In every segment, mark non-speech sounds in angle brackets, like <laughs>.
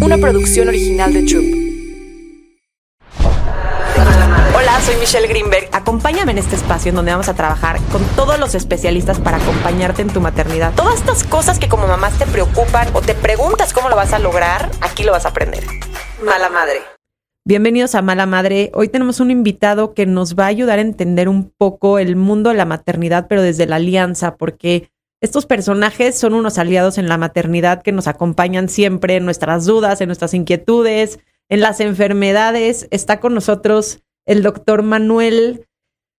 una producción original de Troop. Hola, soy Michelle Greenberg. Acompáñame en este espacio en donde vamos a trabajar con todos los especialistas para acompañarte en tu maternidad. Todas estas cosas que como mamás te preocupan o te preguntas cómo lo vas a lograr, aquí lo vas a aprender. Mala madre. Bienvenidos a Mala Madre. Hoy tenemos un invitado que nos va a ayudar a entender un poco el mundo de la maternidad, pero desde la alianza, porque estos personajes son unos aliados en la maternidad que nos acompañan siempre en nuestras dudas, en nuestras inquietudes, en las enfermedades. Está con nosotros el doctor Manuel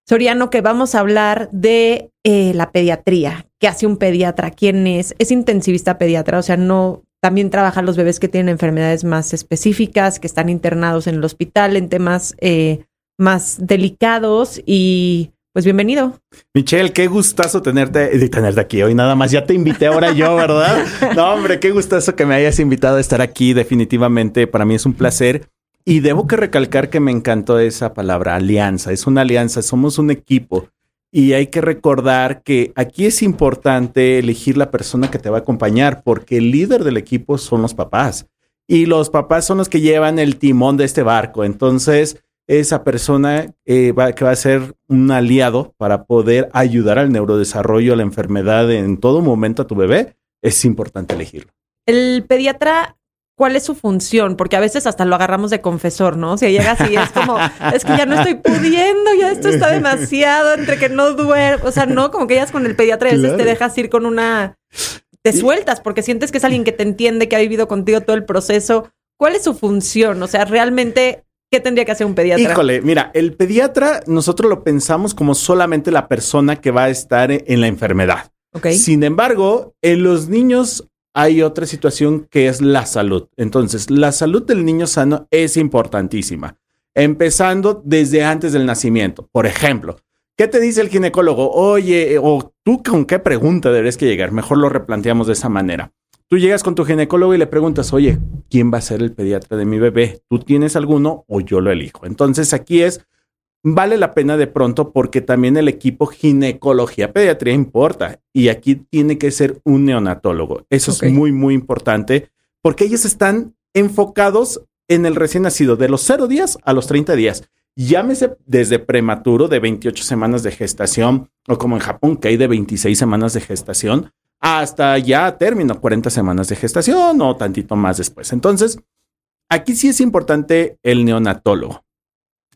Soriano, que vamos a hablar de eh, la pediatría. ¿Qué hace un pediatra? ¿Quién es? Es intensivista pediatra, o sea, no también trabajan los bebés que tienen enfermedades más específicas, que están internados en el hospital en temas eh, más delicados y pues bienvenido. Michelle, qué gustazo tenerte, tenerte aquí hoy. Nada más, ya te invité ahora yo, ¿verdad? <laughs> No, hombre, qué gustazo que me hayas invitado a estar aquí. Definitivamente para mí es un placer. Y debo que recalcar que me encantó esa palabra, alianza. Es una alianza, somos un equipo. Y hay que recordar que aquí es importante elegir la persona que te va a acompañar, porque el líder del equipo son los papás. Y los papás son los que llevan el timón de este barco. Entonces, esa persona eh, va, que va a ser un aliado para poder ayudar al neurodesarrollo, a la enfermedad en todo momento a tu bebé, es importante elegirlo. El pediatra cuál es su función, porque a veces hasta lo agarramos de confesor, ¿no? O sea, llega así, es como, es que ya no estoy pudiendo, ya esto está <laughs> demasiado, entre que no duermo, o sea, no, como que ya con el pediatra a veces te dejas ir con una, te sueltas porque sientes que es alguien que te entiende, que ha vivido contigo todo el proceso. ¿Cuál es su función? O sea, realmente, ¿qué tendría que hacer un pediatra? Híjole, mira, el pediatra nosotros lo pensamos como solamente la persona que va a estar en la enfermedad. Okay. Sin embargo, en los niños hay otra situación que es la salud. Entonces, la salud del niño sano es importantísima, empezando desde antes del nacimiento. Por ejemplo, ¿qué te dice el ginecólogo? Oye, o tú con qué pregunta deberías que llegar. Mejor lo replanteamos de esa manera. Tú llegas con tu ginecólogo y le preguntas, oye, ¿quién va a ser el pediatra de mi bebé? ¿Tú tienes alguno o yo lo elijo? Entonces aquí es vale la pena de pronto porque también el equipo ginecología pediatría importa y aquí tiene que ser un neonatólogo. Eso es muy, muy importante porque ellos están enfocados en el recién nacido de los 0 días a los 30 días. Llámese desde prematuro de 28 semanas de gestación o como en Japón que hay de 26 semanas de gestación hasta ya término 40 semanas de gestación o tantito más después. Entonces, aquí sí es importante el neonatólogo.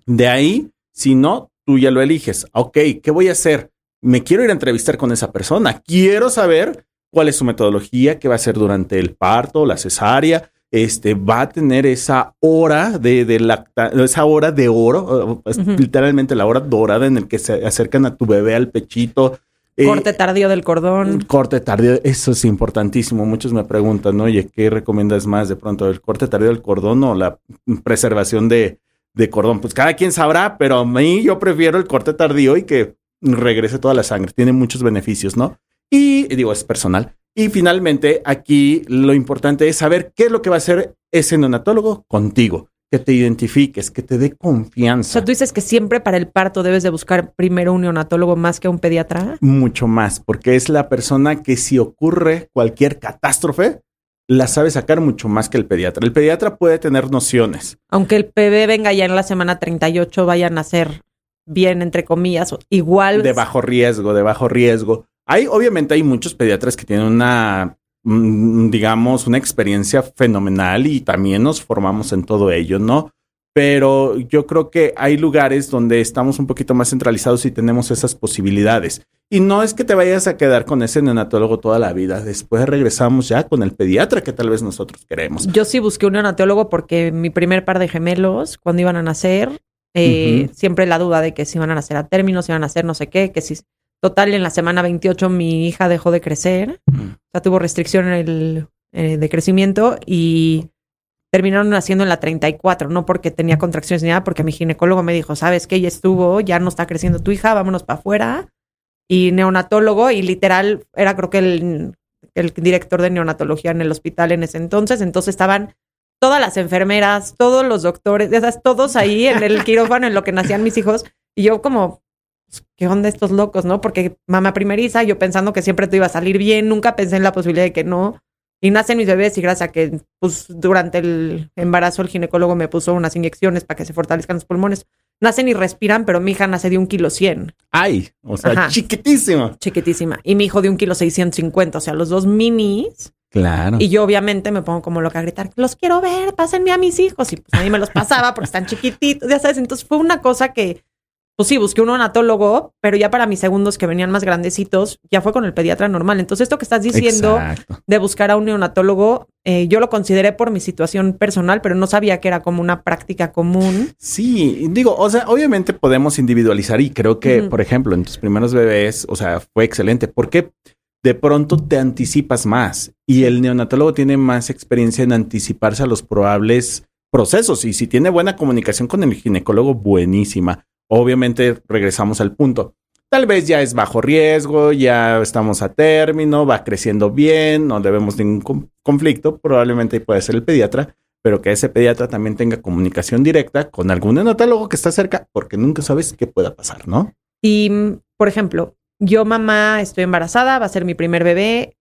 De ahí si no, tú ya lo eliges. Ok, ¿qué voy a hacer? Me quiero ir a entrevistar con esa persona. Quiero saber cuál es su metodología, qué va a hacer durante el parto, la cesárea. Este va a tener esa hora de, de esa hora de oro, literalmente la hora dorada en el que se acercan a tu bebé al pechito. Eh, corte tardío del cordón. Corte tardío, eso es importantísimo. Muchos me preguntan, oye, ¿qué recomiendas más de pronto? ¿El corte tardío del cordón o la preservación de, de cordón. Pues cada quien sabrá, pero a mí yo prefiero el corte tardío y que regrese toda la sangre. Tiene muchos beneficios, ¿no? Y digo, es personal. Y finalmente, aquí lo importante es saber qué es lo que va a hacer ese neonatólogo contigo. Que te identifiques, que te dé confianza. O sea, tú dices que siempre para el parto debes de buscar primero un neonatólogo más que un pediatra. Mucho más, porque es la persona que si ocurre cualquier catástrofe, la sabe sacar mucho más que el pediatra. El pediatra puede tener nociones. Aunque el bebé venga ya en la semana 38, vaya a nacer bien, entre comillas, igual. De bajo riesgo, de bajo riesgo. Hay, obviamente, hay muchos pediatras que tienen una, digamos, una experiencia fenomenal y también nos formamos en todo ello, ¿no? Pero yo creo que hay lugares donde estamos un poquito más centralizados y tenemos esas posibilidades. Y no es que te vayas a quedar con ese neonatólogo toda la vida. Después regresamos ya con el pediatra que tal vez nosotros queremos. Yo sí busqué un neonatólogo porque mi primer par de gemelos, cuando iban a nacer, eh, siempre la duda de que si iban a nacer a término, si iban a nacer no sé qué, que si... Total, en la semana 28 mi hija dejó de crecer. O sea, tuvo restricción en el, eh, de crecimiento y terminaron naciendo en la 34, no porque tenía contracciones ni nada, porque mi ginecólogo me dijo, sabes que ella estuvo, ya no está creciendo tu hija, vámonos para afuera y neonatólogo y literal era creo que el, el director de neonatología en el hospital en ese entonces. Entonces estaban todas las enfermeras, todos los doctores, esas, todos ahí en el <laughs> quirófano en lo que nacían mis hijos. Y yo como, ¿qué onda estos locos, no? Porque mamá primeriza, yo pensando que siempre te iba a salir bien, nunca pensé en la posibilidad de que no. y nacen mis bebés y gracias a que pues, durante el embarazo el ginecólogo me puso unas inyecciones para que se fortalezcan los pulmones. Nacen y respiran, pero mi hija nace de un kilo cien. Ay, o sea, chiquitísima. Chiquitísima. Y mi hijo de un kilo seiscientos cincuenta, o sea, los dos minis. Claro. Y yo obviamente me pongo como loca a gritar, los quiero ver, pásenme a mis hijos. Y pues a mí me los pasaba porque están chiquititos, ya sabes. Entonces fue una cosa que pues sí, busqué un onatólogo, pero ya para mis segundos que venían más grandecitos, ya fue con el pediatra normal. Entonces, esto que estás diciendo de buscar a un neonatólogo, eh, yo lo consideré por mi situación personal, pero no sabía que era como una práctica común. Sí, digo, o sea, obviamente podemos individualizar y creo que, por ejemplo, en tus primeros bebés, o sea, fue excelente. porque de pronto te anticipas más y el neonatólogo tiene más experiencia en anticiparse a los probables procesos y si tiene buena comunicación con el ginecólogo, buenísima obviamente regresamos al punto. Tal vez ya es bajo riesgo, ya estamos a término, va creciendo bien, no debemos ningún conflicto, probablemente puede ser el pediatra, pero que ese pediatra también tenga comunicación directa con algún enotólogo que está cerca, porque nunca sabes qué pueda pasar, ¿no? Y, por ejemplo, yo mamá estoy embarazada, va a ser mi primer bebé,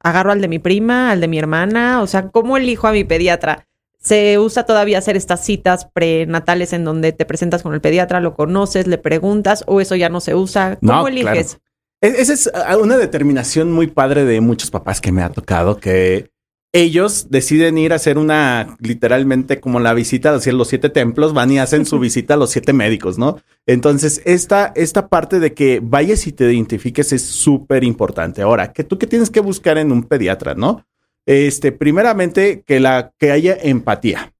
agarro al de mi prima, al de mi hermana, o sea, ¿cómo elijo a mi pediatra? Se usa todavía hacer estas citas prenatales en donde te presentas con el pediatra, lo conoces, le preguntas, o eso ya no se usa. ¿Cómo eliges? E-, esa es ah, una determinación muy padre de muchos papás que me ha tocado, que ellos deciden ir a hacer una, literalmente como la visita hacia los siete templos, van y hacen su <laughs> visita a los siete médicos, ¿no? Entonces, esta, esta parte de que vayas y te identifiques es súper importante. Ahora, que tú qué tienes que buscar en un pediatra, ¿no? Este, primeramente, que, la, que haya empatía.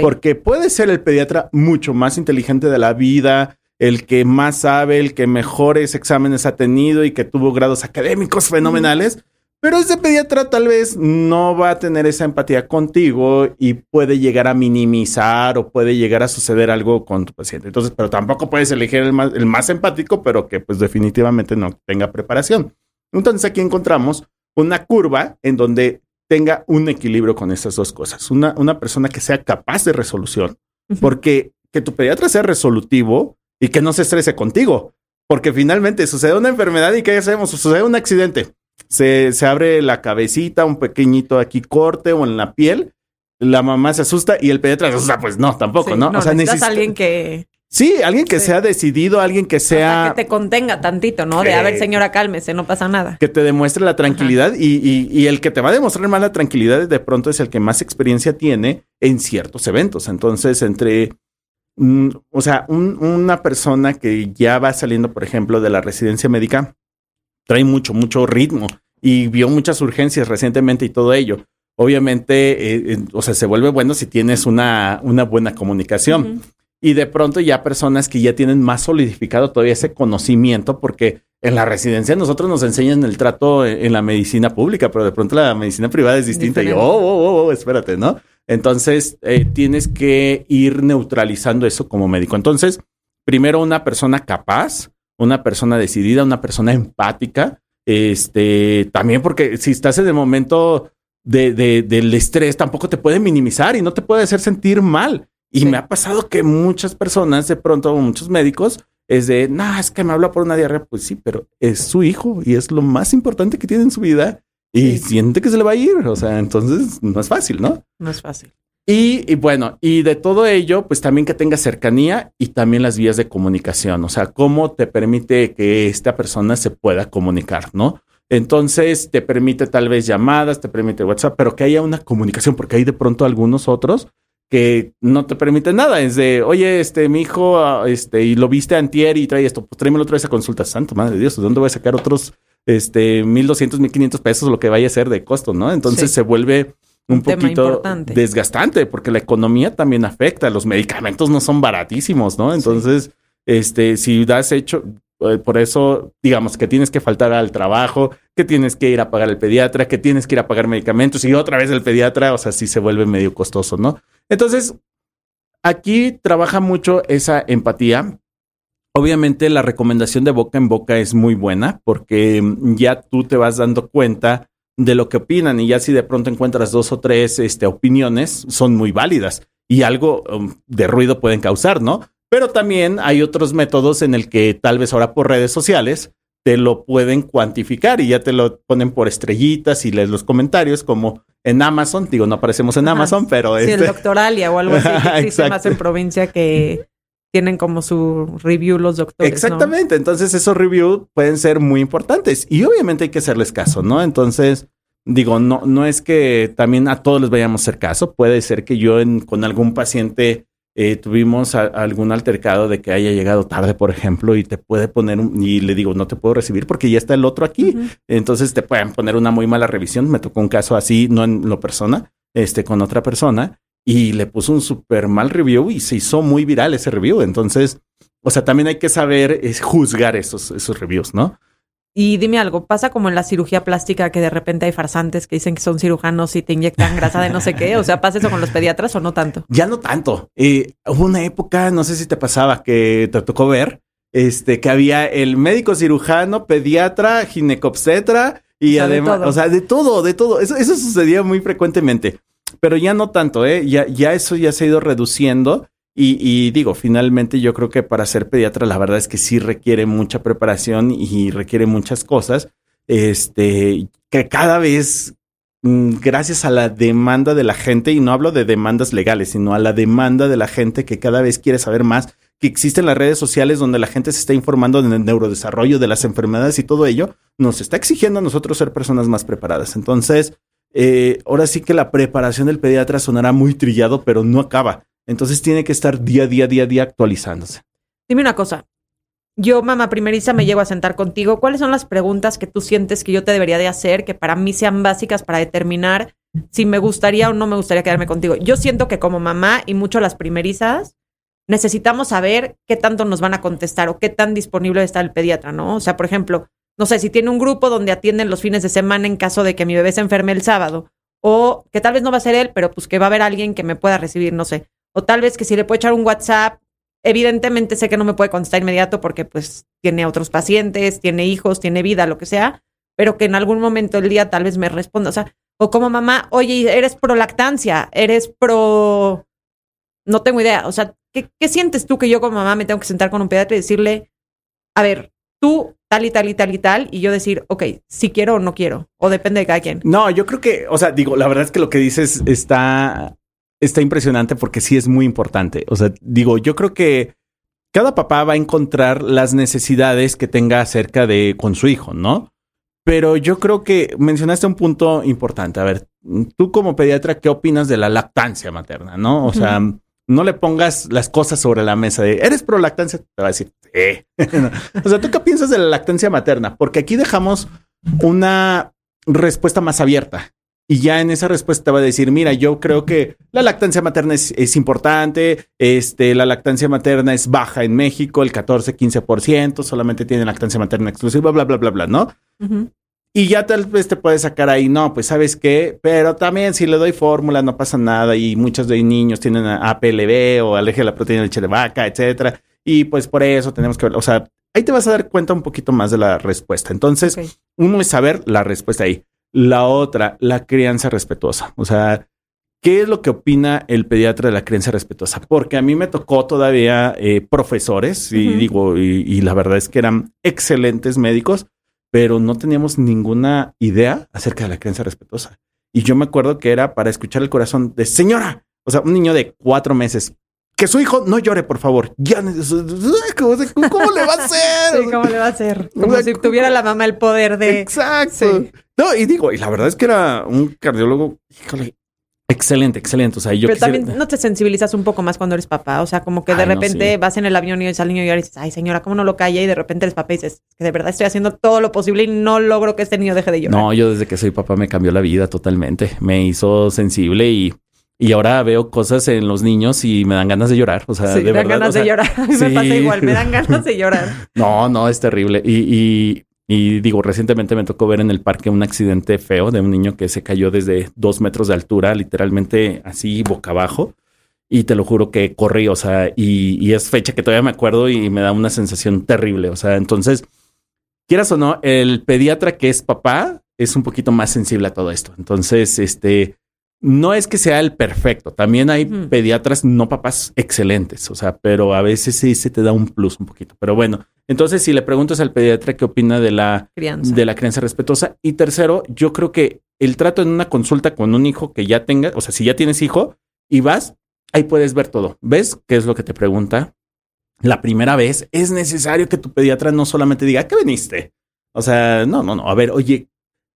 Porque puede ser el pediatra mucho más inteligente de la vida, el que más sabe, el que mejores exámenes ha tenido y que tuvo grados académicos fenomenales, pero ese pediatra tal vez no va a tener esa empatía contigo y puede llegar a minimizar o puede llegar a suceder algo con tu paciente. Entonces, pero tampoco puedes elegir el más, el más empático, pero que pues definitivamente no tenga preparación. Entonces aquí encontramos una curva en donde tenga un equilibrio con esas dos cosas. Una, una persona que sea capaz de resolución, porque que tu pediatra sea resolutivo y que no se estrese contigo, porque finalmente sucede una enfermedad y ¿qué hacemos? Sucede un accidente. Se, se abre la cabecita, un pequeñito aquí corte o en la piel, la mamá se asusta y el pediatra se asusta, pues no, tampoco, ¿no? O sea, necesitas alguien que Sí, alguien que sea decidido, alguien que sea... que te contenga tantito, ¿no? De, a ver, señora, cálmese, no pasa nada. Que te demuestre la tranquilidad y, y, el que te va a demostrar más la tranquilidad de pronto es el que más experiencia tiene en ciertos eventos. Entonces, entre... Mm, o sea, una persona que ya va saliendo, por ejemplo, de la residencia médica, trae mucho, mucho ritmo y vio muchas urgencias recientemente y todo ello. Obviamente, eh, o sea, se vuelve bueno si tienes una, una buena comunicación y de pronto ya personas que ya tienen más solidificado todavía ese conocimiento, porque en la residencia nosotros nos enseñan el trato en, la medicina pública, pero de pronto la medicina privada es distinta y, oh, oh, oh, oh, espérate, ¿no? Entonces, eh, tienes que ir neutralizando eso como médico. Entonces, primero una persona capaz, una persona decidida, una persona empática, este, también porque si estás en el momento de, del estrés, tampoco te puede minimizar y no te puede hacer sentir mal. Y me ha pasado que muchas personas, de pronto, muchos médicos, es de, no, es que me habla por una diarrea. Pues sí, pero es su hijo y es lo más importante que tiene en su vida y siente que se le va a ir. O sea, entonces no es fácil, ¿no? No es fácil. Y, bueno, y de todo ello, pues también que tenga cercanía y también las vías de comunicación. O sea, cómo te permite que esta persona se pueda comunicar, ¿no? Entonces te permite tal vez llamadas, te permite WhatsApp, pero que haya una comunicación, porque hay de pronto algunos otros que no te permite nada. Es de, oye, este, mi hijo, ah, este, y lo viste antier y trae esto, pues tráemelo otra vez a consulta. Santo, madre de Dios, ¿de dónde voy a sacar otros, este, mil doscientos, mil quinientos pesos, lo que vaya a ser de costo, ¿no? Entonces se vuelve un, poquito desgastante porque la economía también afecta. Los medicamentos no son baratísimos, ¿no? Entonces, este, si das hecho, por eso, digamos que tienes que faltar al trabajo, que tienes que ir a pagar el pediatra, que tienes que ir a pagar medicamentos y otra vez el pediatra, o sea, sí se vuelve medio costoso, ¿no? Entonces, aquí trabaja mucho esa empatía. Obviamente la recomendación de boca en boca es muy buena porque ya tú te vas dando cuenta de lo que opinan y ya si de pronto encuentras dos o tres este, opiniones, son muy válidas y algo um, de ruido pueden causar, ¿no? Pero también hay otros métodos en el que tal vez ahora por redes sociales te lo pueden cuantificar y ya te lo ponen por estrellitas y lees los comentarios como en Amazon, digo, no aparecemos en Amazon, pero sí, el este Doctoralia o algo así <laughs> que existe más en provincia que tienen como su review los doctores. Exactamente, entonces esos reviews pueden ser muy importantes y obviamente hay que hacerles caso, ¿no? Entonces, digo, no, no es que también a todos les vayamos a hacer caso, puede ser que yo en, con algún paciente eh, tuvimos algún altercado de que haya llegado tarde, por ejemplo, y te puede poner un, y le digo, no te puedo recibir porque ya está el otro aquí. Entonces te pueden poner una muy mala revisión. Me tocó un caso así, no en lo persona, este, con otra persona, y le puso un súper mal review y se hizo muy viral ese review. Entonces, o sea, también hay que saber es, juzgar esos, esos reviews, ¿no? Y dime algo, ¿pasa como en la cirugía plástica que de repente hay farsantes que dicen que son cirujanos y te inyectan grasa de no sé qué? O sea, ¿pasa eso con los pediatras o no tanto? Ya no tanto. Eh, hubo una época, no sé si te pasaba, que te tocó ver, este, que había el médico cirujano, pediatra, ginecobstetra y además, o sea, de todo, de todo. Eso, eso sucedía muy frecuentemente, pero ya no tanto, ¿eh? Ya, ya eso ya se ha ido reduciendo y, digo, finalmente yo creo que para ser pediatra la verdad es que sí requiere mucha preparación y requiere muchas cosas. Este, que cada vez, mm, gracias a la demanda de la gente, y no hablo de demandas legales, sino a la demanda de la gente que cada vez quiere saber más, que existen las redes sociales donde la gente se está informando del neurodesarrollo, de las enfermedades y todo ello, nos está exigiendo a nosotros ser personas más preparadas. Entonces, eh, ahora sí que la preparación del pediatra sonará muy trillado, pero no acaba. Entonces tiene que estar día a día, día a día actualizándose. Dime una cosa. Yo, mamá primeriza, me llego a sentar contigo. ¿Cuáles son las preguntas que tú sientes que yo te debería de hacer, que para mí sean básicas para determinar si me gustaría o no me gustaría quedarme contigo? Yo siento que como mamá y mucho las primerizas, necesitamos saber qué tanto nos van a contestar o qué tan disponible está el pediatra, ¿no? O sea, por ejemplo, no sé, si tiene un grupo donde atienden los fines de semana en caso de que mi bebé se enferme el sábado, o que tal vez no va a ser él, pero pues que va a haber alguien que me pueda recibir, no sé o tal vez que si le puedo echar un WhatsApp, evidentemente sé que no me puede contestar inmediato porque pues tiene otros pacientes, tiene hijos, tiene vida, lo que sea, pero que en algún momento del día tal vez me responda, o sea, o como mamá, oye, eres pro lactancia, eres pro, no tengo idea, o sea, ¿qué, ¿qué sientes tú que yo como mamá me tengo que sentar con un pediatra y decirle, a ver, tú tal y tal y tal y tal, y yo decir, ok, si quiero o no quiero, o depende de cada quien. No, yo creo que, o sea, digo, la verdad es que lo que dices está está impresionante porque sí es muy importante. O sea, digo, yo creo que cada papá va a encontrar las necesidades que tenga acerca de con su hijo, ¿no? Pero yo creo que mencionaste un punto importante. A ver, tú como pediatra, ¿qué opinas de la lactancia materna, no? O sea, no le pongas las cosas sobre la mesa de, ¿eres pro lactancia? Te va a decir, eh. <laughs> o sea, ¿tú qué piensas de la lactancia materna? Porque aquí dejamos una respuesta más abierta. Y ya en esa respuesta te va a decir, mira, yo creo que la lactancia materna es, importante, este, la lactancia materna es baja en México, el 14, 15%, solamente tiene lactancia materna exclusiva, bla, bla, bla, bla, ¿no? Y ya tal vez te puedes sacar ahí, no, pues sabes qué, pero también si le doy fórmula no pasa nada y muchos de niños tienen APLB o alergia a la proteína de leche de vaca, etcétera. Y pues por eso tenemos que ver, o sea, ahí te vas a dar cuenta un poquito más de la respuesta. Entonces, uno es saber la respuesta ahí. La otra, la crianza respetuosa. O sea, ¿qué es lo que opina el pediatra de la crianza respetuosa? Porque a mí me tocó todavía eh, profesores y digo, y, la verdad es que eran excelentes médicos, pero no teníamos ninguna idea acerca de la crianza respetuosa. Y yo me acuerdo que era para escuchar el corazón de señora, o sea, un niño de cuatro meses, que su hijo no llore, por favor. Ya, ¿cómo, le va a <laughs> hacer? Sí, ¿cómo le va a hacer? Como si tuviera la mamá el poder de. Exacto. No, y digo, y la verdad es que era un cardiólogo, híjole, excelente, excelente. O sea, yo Pero también no te sensibilizas un poco más cuando eres papá. O sea, como que de repente vas en el avión y ves al niño y dices, ay, señora, ¿cómo no lo calla? Y de repente eres papá y dices, que de verdad estoy haciendo todo lo posible y no logro que este niño deje de llorar. No, yo desde que soy papá me cambió la vida totalmente. Me hizo sensible y y ahora veo cosas en los niños y me dan ganas de llorar. O sea, de me dan ganas de llorar. <laughs> me pasa igual, me dan ganas de llorar. <laughs> No, no, es terrible. Y, y, digo, recientemente me tocó ver en el parque un accidente feo de un niño que se cayó desde dos metros de altura, literalmente así boca abajo. Y te lo juro que corrí, o sea, y, y es fecha que todavía me acuerdo y me da una sensación terrible. O sea, entonces, quieras o no, el pediatra que es papá es un poquito más sensible a todo esto. Entonces, este no es que sea el perfecto. También hay pediatras, no papás excelentes, o sea, pero a veces sí se te da un plus un poquito. Pero bueno, entonces si le preguntas al pediatra qué opina de la crianza, de la crianza respetuosa. Y tercero, yo creo que el trato en una consulta con un hijo que ya tenga, o sea, si ya tienes hijo y vas, ahí puedes ver todo. ¿Ves qué es lo que te pregunta? La primera vez es necesario que tu pediatra no solamente diga, ¿qué veniste? O sea, no, no, no. A ver, oye,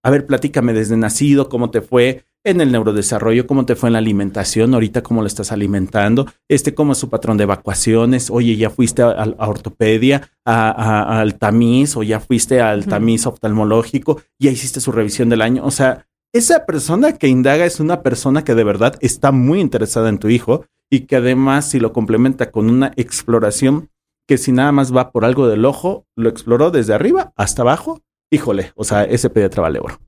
a ver, platícame desde nacido, cómo te fue en el neurodesarrollo, cómo te fue en la alimentación, ahorita cómo lo estás alimentando, este, cómo es su patrón de evacuaciones, oye, ya fuiste a, ortopedia, al tamiz, o ya fuiste al tamiz oftalmológico, ya hiciste su revisión del año. O sea, esa persona que indaga es una persona que de verdad está muy interesada en tu hijo y que además si lo complementa con una exploración que si nada más va por algo del ojo, lo exploró desde arriba hasta abajo, híjole, o sea, ese pediatra vale oro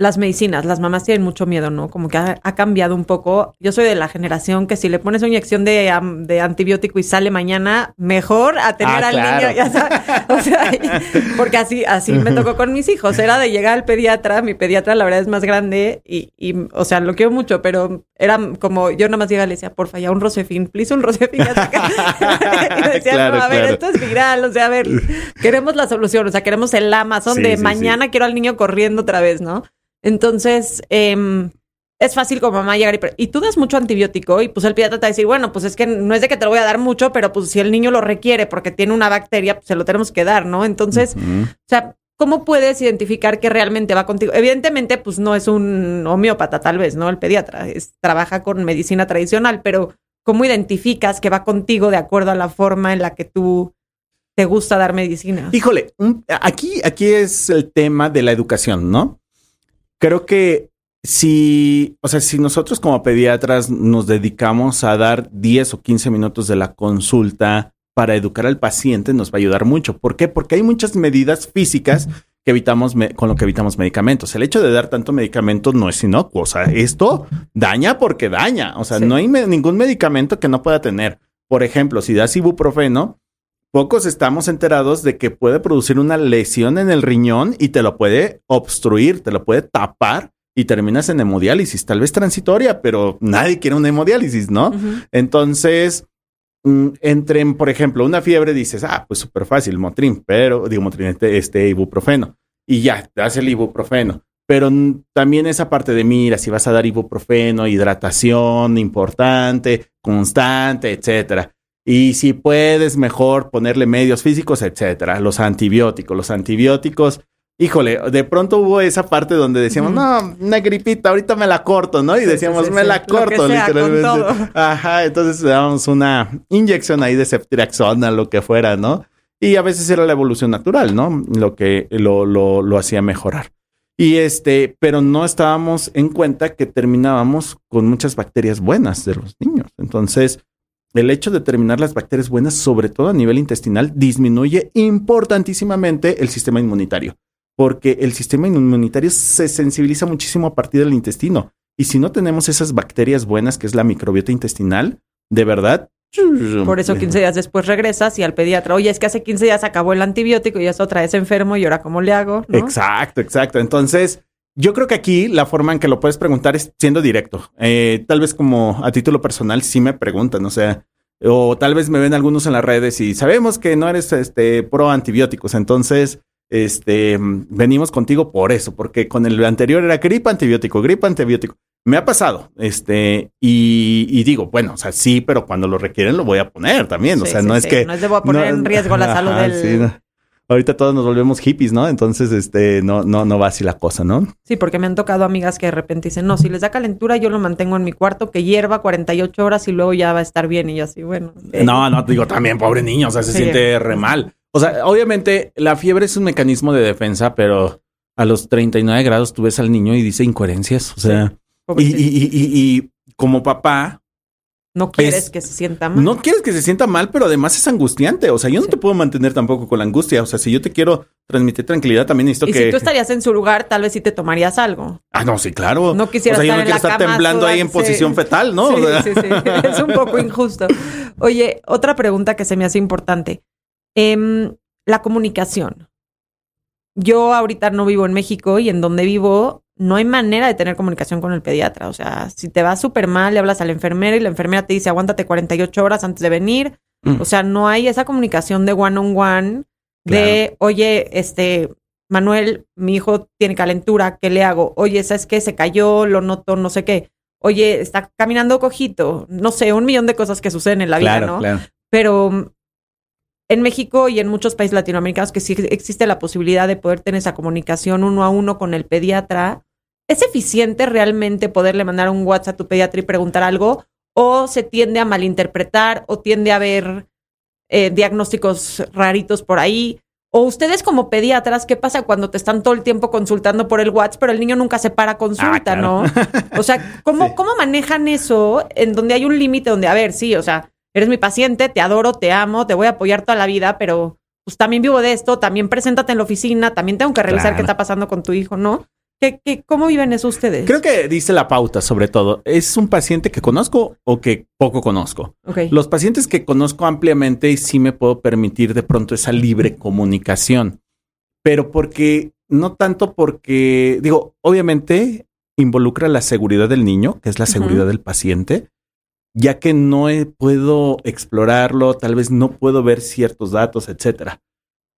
las medicinas, las mamás tienen mucho miedo, ¿no? Como que ha, cambiado un poco. Yo soy de la generación que si le pones una inyección de, de antibiótico y sale mañana, mejor a tener ah, al niño, <laughs> ya sabes. O sea, <laughs> porque así, así me tocó con mis hijos. Era de llegar al pediatra, mi pediatra la verdad es más grande y, y o sea, lo quiero mucho, pero era como, yo nada más llegaba y le decía, porfa, ya un Rosefin, please un Rosefin. <laughs> y decía, no, a ver, esto es viral, o sea, a ver, queremos la solución, o sea, queremos el Amazon de mañana quiero al niño corriendo otra vez, ¿no? Entonces, eh, es fácil como mamá llegar y, y tú das mucho antibiótico y pues el pediatra te va a decir, bueno, pues es que no es de que te lo voy a dar mucho, pero pues si el niño lo requiere porque tiene una bacteria, pues se lo tenemos que dar, ¿no? Entonces, o sea, ¿cómo puedes identificar que realmente va contigo? Evidentemente, pues no es un homeópata tal vez, ¿no? El pediatra es, trabaja con medicina tradicional, pero ¿cómo identificas que va contigo de acuerdo a la forma en la que tú te gusta dar medicina? Híjole, aquí, aquí es el tema de la educación, ¿no? Creo que si, o sea, si nosotros como pediatras nos dedicamos a dar 10 o 15 minutos de la consulta para educar al paciente, nos va a ayudar mucho. ¿Por qué? Porque hay muchas medidas físicas que evitamos con lo que evitamos medicamentos. El hecho de dar tanto medicamento no es inocuo. O sea, esto daña porque daña. O sea, no hay ningún medicamento que no pueda tener. Por ejemplo, si das ibuprofeno, pocos estamos enterados de que puede producir una lesión en el riñón y te lo puede obstruir, te lo puede tapar y terminas en hemodiálisis, tal vez transitoria, pero nadie quiere una hemodiálisis, ¿no? Entonces, mm, entre, por ejemplo, una fiebre, dices, ah, pues súper fácil, Motrin, pero, digo, Motrin, este, este, ibuprofeno, y ya, te das el ibuprofeno. Pero también esa parte de, mira, si vas a dar ibuprofeno, hidratación importante, constante, etcétera y si puedes, mejor ponerle medios físicos, etcétera. Los antibióticos, los antibióticos. Híjole, de pronto hubo esa parte donde decíamos, no, una gripita, ahorita me la corto, ¿no? Y decíamos, me la corto, literalmente. Ajá, entonces le dábamos una inyección ahí de ceftriaxona, lo que fuera, ¿no? Y a veces era la evolución natural, ¿no? Lo que lo, lo, lo hacía mejorar. Y este, pero no estábamos en cuenta que terminábamos con muchas bacterias buenas de los niños. Entonces, el hecho de terminar las bacterias buenas, sobre todo a nivel intestinal, disminuye importantísimamente el sistema inmunitario, porque el sistema inmunitario se sensibiliza muchísimo a partir del intestino. Y si no tenemos esas bacterias buenas, que es la microbiota intestinal, de verdad. Por eso 15 días después regresas y al pediatra, oye, es que hace 15 días acabó el antibiótico y ya es otra vez enfermo y ahora cómo le hago. Exacto, exacto. Entonces, yo creo que aquí la forma en que lo puedes preguntar es siendo directo. Eh, tal vez como a título personal sí me preguntan, o sea, o tal vez me ven algunos en las redes y sabemos que no eres este pro antibióticos, entonces este venimos contigo por eso, porque con el anterior era gripa antibiótico, gripa antibiótico. Me ha pasado, este, y, digo, bueno, o sea, sí, pero cuando lo requieren lo voy a poner también. o sea, no es que. No es de voy a poner en riesgo la <laughs> salud del ahorita todos nos volvemos hippies, ¿no? Entonces, este, no, no, no va así la cosa, ¿no? Sí, porque me han tocado amigas que de repente dicen, no, si les da calentura, yo lo mantengo en mi cuarto, que hierva 48 horas y luego ya va a estar bien. Y yo así, bueno. No, no, digo, también, pobre niño, o sea, se siente re mal. O sea, obviamente la fiebre es un mecanismo de defensa, pero a los 39 grados tú ves al niño y dice incoherencias, o sea, y, y, y, y como papá, no quieres que se sienta mal. No quieres que se sienta mal, pero además es angustiante. O sea, yo no te puedo mantener tampoco con la angustia. O sea, si yo te quiero transmitir tranquilidad, también necesito que. Si tú estarías en su lugar, tal vez sí te tomarías algo. Ah, no, sí, claro. No quisiera o sea, yo no quiero estar temblando ahí en posición fetal, ¿no? Sí, sí, sí. <laughs> es un poco injusto. Oye, otra pregunta que se me hace importante. Em, la comunicación. Yo ahorita no vivo en México y en donde vivo no hay manera de tener comunicación con el pediatra. O sea, si te va súper mal, le hablas a la enfermera y la enfermera te dice, aguántate 48 horas antes de venir. Mm. O sea, no hay esa comunicación de one on one de, oye, este, Manuel, mi hijo tiene calentura, ¿qué le hago? Oye, ¿sabes qué? Se cayó, lo noto, no sé qué. Oye, está caminando cojito. No sé, un millón de cosas que suceden en la vida, ¿no? Claro. Pero mm, en México y en muchos países latinoamericanos que sí existe la posibilidad de poder tener esa comunicación uno a uno con el pediatra, ¿es eficiente realmente poderle mandar un WhatsApp a tu pediatra y preguntar algo? ¿O se tiende a malinterpretar o tiende a haber eh, diagnósticos raritos por ahí? O ustedes como pediatras, ¿qué pasa cuando te están todo el tiempo consultando por el WhatsApp, pero el niño nunca se para consulta, ah, ¿no? <laughs> O sea, ¿cómo, ¿cómo manejan eso en donde hay un límite donde, a ver, sí, o sea, eres mi paciente, te adoro, te amo, te voy a apoyar toda la vida, pero pues también vivo de esto, también preséntate en la oficina, también tengo que revisar qué está pasando con tu hijo, ¿no? ¿Qué, cómo viven eso ustedes? Creo que dice la pauta, sobre todo. ¿Es un paciente que conozco o que poco conozco? Los pacientes que conozco ampliamente sí me puedo permitir de pronto esa libre comunicación, pero porque, no tanto porque, digo, obviamente involucra la seguridad del niño, que es la seguridad del paciente, ya que no puedo explorarlo, tal vez no puedo ver ciertos datos, etcétera.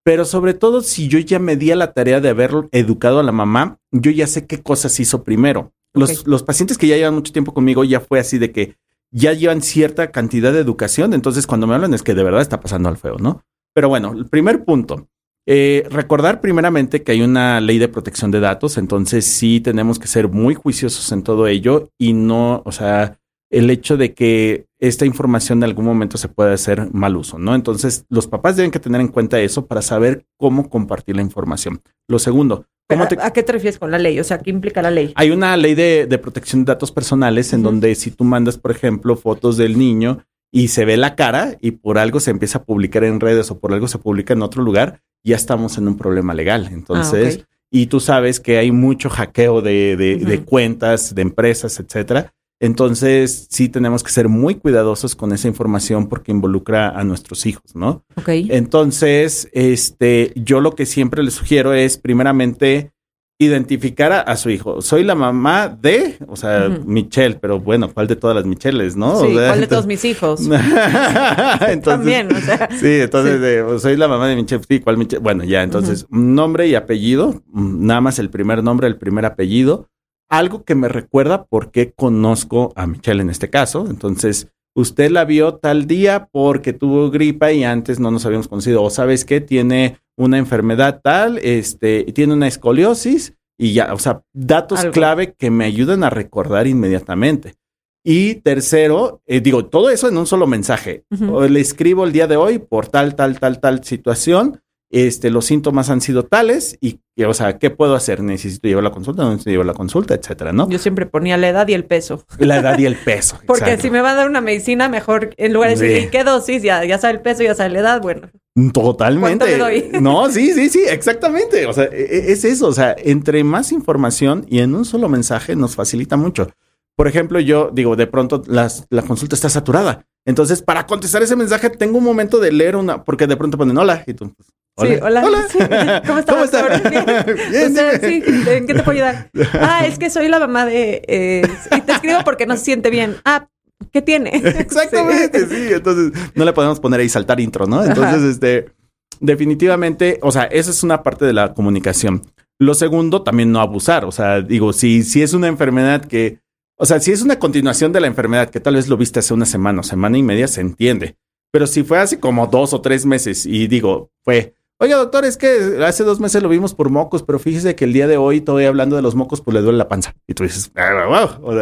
Pero sobre todo, si yo ya me di a la tarea de haber educado a la mamá, yo ya sé qué cosas hizo primero. Los, los pacientes que ya llevan mucho tiempo conmigo ya fue así de que ya llevan cierta cantidad de educación, entonces cuando me hablan es que de verdad está pasando al feo, ¿no? Pero bueno, el primer punto, eh, recordar primeramente que hay una ley de protección de datos, entonces sí tenemos que ser muy juiciosos en todo ello y no, o sea, el hecho de que esta información de algún momento se puede hacer mal uso, ¿no? Entonces, los papás deben que tener en cuenta eso para saber cómo compartir la información. Lo segundo, ¿cómo te... ¿a qué te refieres con la ley? O sea, ¿qué implica la ley? Hay una ley de, protección de datos personales en donde si tú mandas, por ejemplo, fotos del niño y se ve la cara y por algo se empieza a publicar en redes o por algo se publica en otro lugar, ya estamos en un problema legal. Entonces, ah, y tú sabes que hay mucho hackeo de, de cuentas, de empresas, etcétera entonces, sí tenemos que ser muy cuidadosos con esa información porque involucra a nuestros hijos, ¿no? Ok. Entonces, este, yo lo que siempre les sugiero es, primeramente, identificar a, su hijo. Soy la mamá de, o sea, Michelle, pero bueno, ¿cuál de todas las Michelles, no? Sí, ¿cuál de todos mis hijos? <laughs> <laughs> entonces, También, o sea. Sí, entonces pues, soy la mamá de Michelle, sí, ¿cuál Michelle? Bueno, ya, entonces, nombre y apellido, nada más el primer nombre, el primer apellido algo que me recuerda por qué conozco a Michelle en este caso. Entonces, usted la vio tal día porque tuvo gripa y antes no nos habíamos conocido. O sabes que tiene una enfermedad tal, este, tiene una escoliosis y ya, o sea, datos clave que me ayudan a recordar inmediatamente. Y tercero, eh, digo, todo eso en un solo mensaje. Le escribo el día de hoy por tal, tal, tal, tal situación este, los síntomas han sido tales y, o sea, ¿qué puedo hacer? ¿Necesito llevar la consulta? ¿No necesito llevar la consulta? Etcétera, ¿no? Yo siempre ponía la edad y el peso. La edad y el peso. <laughs> Porque si me va a dar una medicina, mejor en lugar de decir, ¿qué dosis? Ya, ya sabe el peso, ya sabe la edad, bueno. Totalmente. <laughs> No, <laughs> sí, sí, sí, exactamente. O sea, e, e, es eso. O sea, entre más información y en un solo mensaje nos facilita mucho. Por ejemplo, yo digo, de pronto las, la consulta está saturada. Entonces, para contestar ese mensaje, tengo un momento de leer una, porque de pronto ponen hola y tú, pues, Sí, hola. <laughs> ¿Cómo estás? <laughs> ¿Cómo estás? <laughs> Bien, sí, ¿en qué te puedo ayudar? Ah, es que soy la mamá de... Eh, y te escribo porque no se siente bien. Ah, ¿qué tiene? Exactamente, sí. Entonces, no le podemos poner ahí saltar intro, ¿no? Entonces, este, definitivamente, o sea, esa es una parte de la comunicación. Lo segundo, también no abusar. O sea, digo, si, si es una enfermedad que, o sea, si es una continuación de la enfermedad que tal vez lo viste hace una semana o semana y media, se entiende. Pero si fue hace como dos o tres meses y digo, fue Oiga, doctor, es que hace dos meses lo vimos por mocos, pero fíjese que el día de hoy, todavía hablando de los mocos, pues le duele la panza. Y tú dices, ah, wow.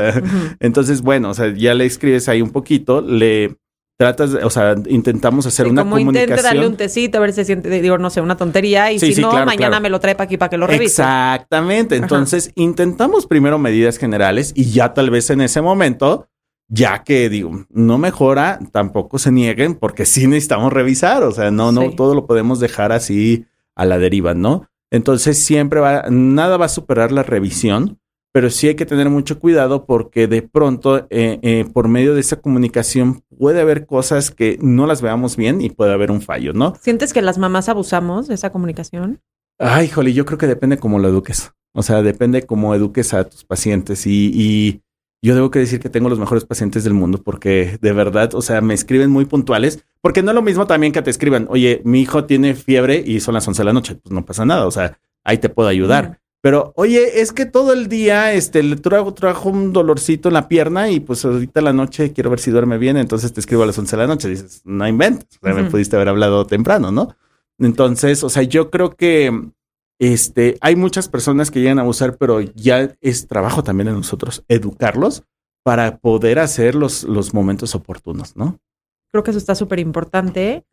Entonces, bueno, o sea, ya le escribes ahí un poquito, le tratas, o sea, intentamos hacer una como comunicación. Darle un tecito, a ver si se siente, digo, no sé, una tontería, y si no, mañana me lo trae para aquí para que lo revise. Exactamente. Entonces, intentamos primero medidas generales y ya tal vez en ese momento ya que digo, no mejora, tampoco se nieguen porque sí necesitamos revisar, o sea, no, no, todo lo podemos dejar así a la deriva, ¿no? Entonces siempre va, nada va a superar la revisión, pero sí hay que tener mucho cuidado porque de pronto, eh, eh, por medio de esa comunicación, puede haber cosas que no las veamos bien y puede haber un fallo, ¿no? ¿Sientes que las mamás abusamos de esa comunicación? Ay, jole, yo creo que depende cómo lo eduques. O sea, depende cómo eduques a tus pacientes y, y yo debo que decir que tengo los mejores pacientes del mundo porque de verdad, o sea, me escriben muy puntuales, porque no es lo mismo también que te escriban, oye, mi hijo tiene fiebre y son las 11 de la noche, pues no pasa nada, o sea, ahí te puedo ayudar. Pero, oye, es que todo el día este, le trajo, trajo un dolorcito en la pierna y pues ahorita la noche quiero ver si duerme bien, entonces te escribo a las 11 de la noche. Dices, no inventes, o sea, me pudiste haber hablado temprano, ¿no? Entonces, o sea, yo creo que este, hay muchas personas que llegan a abusar, pero ya es trabajo también de nosotros educarlos para poder hacer los, los momentos oportunos, ¿no? Creo que eso está súper importante.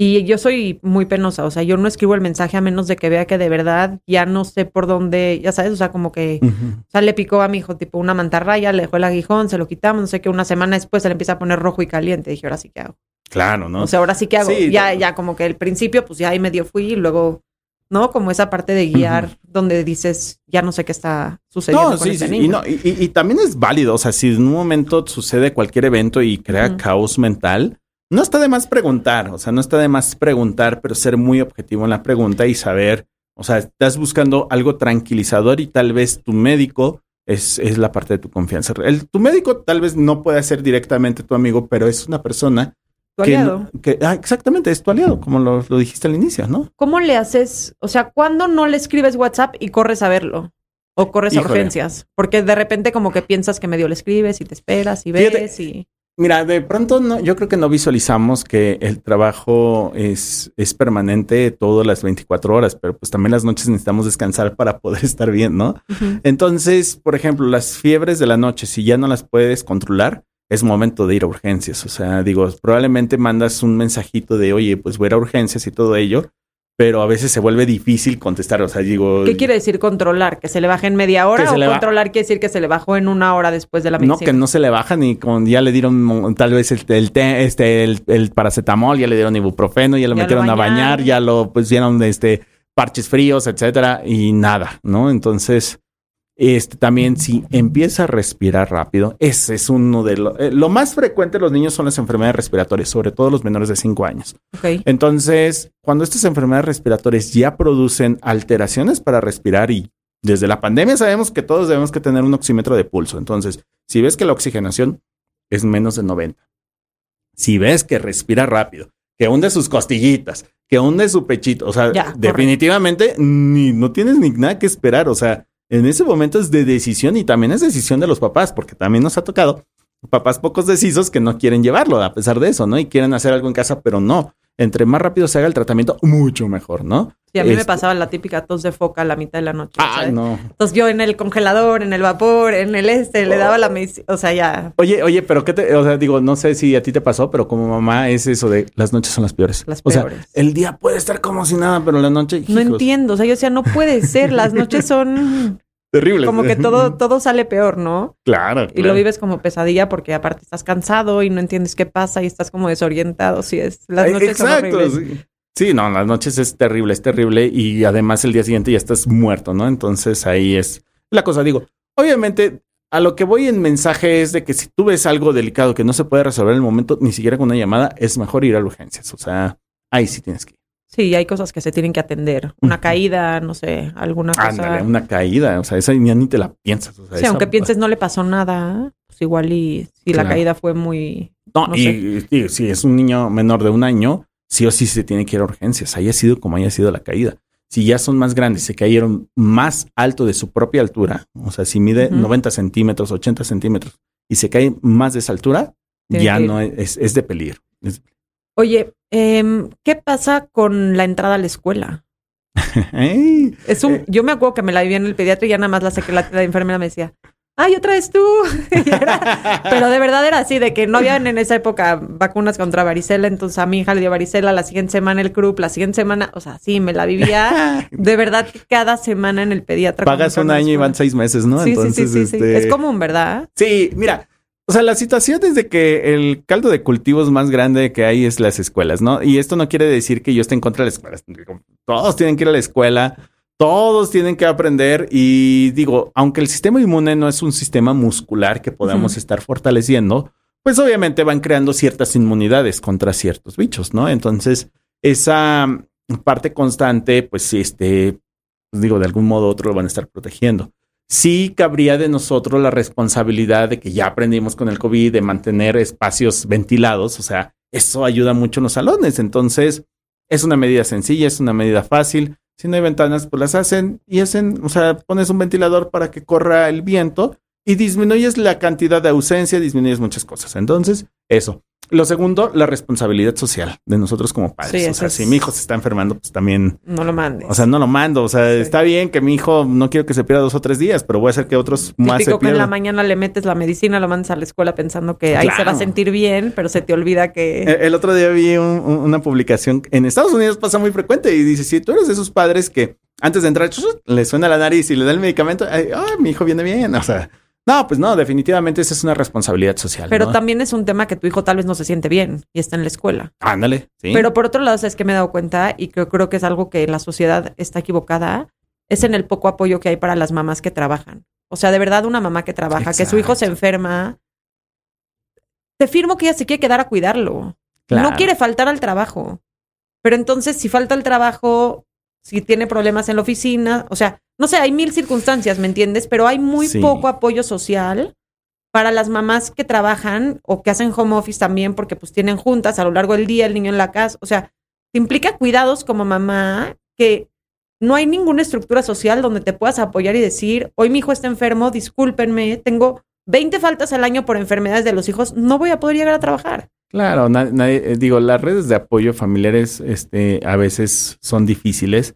Y yo soy muy penosa, o sea, yo no escribo el mensaje a menos de que vea que de verdad ya no sé por dónde, ya sabes, o sea, como que, o sea, le picó a mi hijo tipo una mantarraya, le dejó el aguijón, se lo quitamos, no sé qué, una semana después se le empieza a poner rojo y caliente. Dije, ahora sí que hago. Claro, ¿no? O sea, ahora sí que hago. ya, ya como que el principio, pues ya ahí medio fui y luego ¿no? Como esa parte de guiar donde dices, ya no sé qué está sucediendo. con sí, niño. Y, también es válido, o sea, si en un momento sucede cualquier evento y crea caos mental, no está de más preguntar, o sea, no está de más preguntar, pero ser muy objetivo en la pregunta y saber, o sea, estás buscando algo tranquilizador y tal vez tu médico es, es la parte de tu confianza. El, tu médico tal vez no puede ser directamente tu amigo, pero es una persona tu aliado. ah, exactamente, es tu aliado, como lo, dijiste al inicio, ¿no? ¿Cómo le haces? O sea, ¿cuándo no le escribes WhatsApp y corres a verlo? O corres a urgencias. Porque de repente como que piensas que medio le escribes y te esperas y ves y... Mira, de pronto no, yo creo que no visualizamos que el trabajo es, es permanente todas las 24 horas, pero pues también las noches necesitamos descansar para poder <laughs> estar bien, ¿no? Entonces, por ejemplo, las fiebres de la noche, si ya no las puedes controlar, es momento de ir a urgencias. O sea, digo, probablemente mandas un mensajito de, oye, pues voy a ir a urgencias y todo ello, pero a veces se vuelve difícil contestar. O sea, digo. ¿Qué quiere decir controlar? ¿Que se le baje en media hora? ¿O controlar quiere decir que se le bajó en una hora después de la medicina? No, que no se le baja ni con. Ya le dieron tal vez el, el, este, el, paracetamol, ya le dieron ibuprofeno, ya lo metieron a bañar, ya lo pusieron este, parches fríos, etcétera, y nada, ¿no? Entonces este, también si empieza a respirar rápido, ese es uno de los... Eh, lo más frecuente en los niños son las enfermedades respiratorias, sobre todo los menores de 5 años. Entonces, cuando estas enfermedades respiratorias ya producen alteraciones para respirar y desde la pandemia sabemos que todos debemos que tener un oxímetro de pulso. Entonces, si ves que la oxigenación es menos de 90, si ves que respira rápido, que hunde sus costillitas, que hunde su pechito, o sea, definitivamente ni, no tienes ni nada que esperar, o sea, en ese momento es de decisión y también es decisión de los papás, porque también nos ha tocado papás pocos decisos que no quieren llevarlo a pesar de eso, ¿no? Y quieren hacer algo en casa, pero no. Entre más rápido se haga el tratamiento, mucho mejor, ¿no? Sí, a mí me pasaba la típica tos de foca a la mitad de la noche. Ah, no. Entonces yo en el congelador, en el vapor, en el este, le daba la medicina, o sea, ya. Oye, oye, pero qué te, o sea, digo, no sé si a ti te pasó, pero como mamá es eso de las noches son las peores. Las peores. O sea, el día puede estar como si nada, pero la noche. No entiendo, o sea, yo decía, no puede ser, las <laughs> noches son Terrible. Como que todo, <laughs> todo sale peor, ¿no? Claro, Y lo vives como pesadilla porque aparte estás cansado y no entiendes qué pasa y estás como desorientado. Sí, es. Las noches Exacto, sí. Sí, no, las noches es terrible, es terrible y además el día siguiente ya estás muerto, ¿no? Entonces ahí es la cosa. Digo, obviamente a lo que voy en mensaje es de que si tú ves algo delicado que no se puede resolver en el momento, ni siquiera con una llamada, es mejor ir a urgencias. O sea, ahí sí tienes que ir. Sí, hay cosas que se tienen que atender. Una caída, no sé, alguna cosa. Ándale, una caída. O sea, esa ya ni te la piensas. O sea, sí, aunque pienses no le pasó nada, pues igual y si la caída fue muy. No, y, si es un niño menor de un año, sí o sí se tiene que ir a urgencias. Haya sido como haya sido la caída. Si ya son más grandes, se cayeron más alto de su propia altura, o sea, si mide 90 centímetros, 80 centímetros y se cae más de esa altura, ya no es, es, de peligro. Oye, eh, ¿qué pasa con la entrada a la escuela? <laughs> es un, eh. yo me acuerdo que me la viví en el pediatra y ya nada más la saqué la, enfermera me decía, ay, otra vez tú. <laughs> pero de verdad era así, de que no habían en esa época vacunas contra varicela, entonces a mi hija le dio varicela, la siguiente semana el CRUP, la siguiente semana, o sea, sí, me la vivía <laughs> de verdad cada semana en el pediatra. Pagas un año y van seis meses, ¿no? Sí, sí, sí, sí, este Es común, ¿verdad? Sí, mira, o sea, la situación es de que el caldo de cultivos más grande que hay es las escuelas, ¿no? Y esto no quiere decir que yo esté en contra de las escuelas. Todos tienen que ir a la escuela, todos tienen que aprender y digo, aunque el sistema inmune no es un sistema muscular que podamos estar fortaleciendo, pues obviamente van creando ciertas inmunidades contra ciertos bichos, ¿no? Entonces, esa parte constante, pues este, pues digo, de algún modo u otro lo van a estar protegiendo. Sí cabría de nosotros la responsabilidad de que ya aprendimos con el COVID de mantener espacios ventilados, o sea, eso ayuda mucho en los salones. Entonces, es una medida sencilla, es una medida fácil. Si no hay ventanas, pues las hacen y hacen, o sea, pones un ventilador para que corra el viento y disminuyes la cantidad de ausencia, disminuyes muchas cosas. Entonces, eso. Lo segundo, la responsabilidad social de nosotros como padres. o sea, si mi hijo se está enfermando, pues también. No lo mandes. O sea, no lo mando. O sea, está bien que mi hijo no quiero que se pierda dos o tres días, pero voy a hacer que otros más se que en la mañana le metes la medicina, lo mandas a la escuela pensando que ahí se va a sentir bien, pero se te olvida que. El, otro día vi una publicación en Estados Unidos pasa muy frecuente y dice: si tú eres de esos padres que antes de entrar le suena la nariz y le da el medicamento, ay, mi hijo viene bien. O sea. No, pues no, definitivamente esa es una responsabilidad social. Pero también es un tema que tu hijo tal vez no se siente bien y está en la escuela. Ándale, sí. Pero por otro lado, es que me he dado cuenta y creo, creo que es algo que la sociedad está equivocada, es en el poco apoyo que hay para las mamás que trabajan. O sea, de verdad, una mamá que trabaja, que su hijo se enferma, te firmo que ella se quiere quedar a cuidarlo. No quiere faltar al trabajo. Pero entonces, si falta el trabajo, si tiene problemas en la oficina, o sea, no sé, hay mil circunstancias, ¿me entiendes? Pero hay muy poco apoyo social para las mamás que trabajan o que hacen home office también porque pues tienen juntas a lo largo del día el niño en la casa. O sea, te implica cuidados como mamá que no hay ninguna estructura social donde te puedas apoyar y decir, hoy mi hijo está enfermo, discúlpenme, tengo 20 faltas al año por enfermedades de los hijos, no voy a poder llegar a trabajar. Claro, nadie, eh, digo, las redes de apoyo familiares este, a veces son difíciles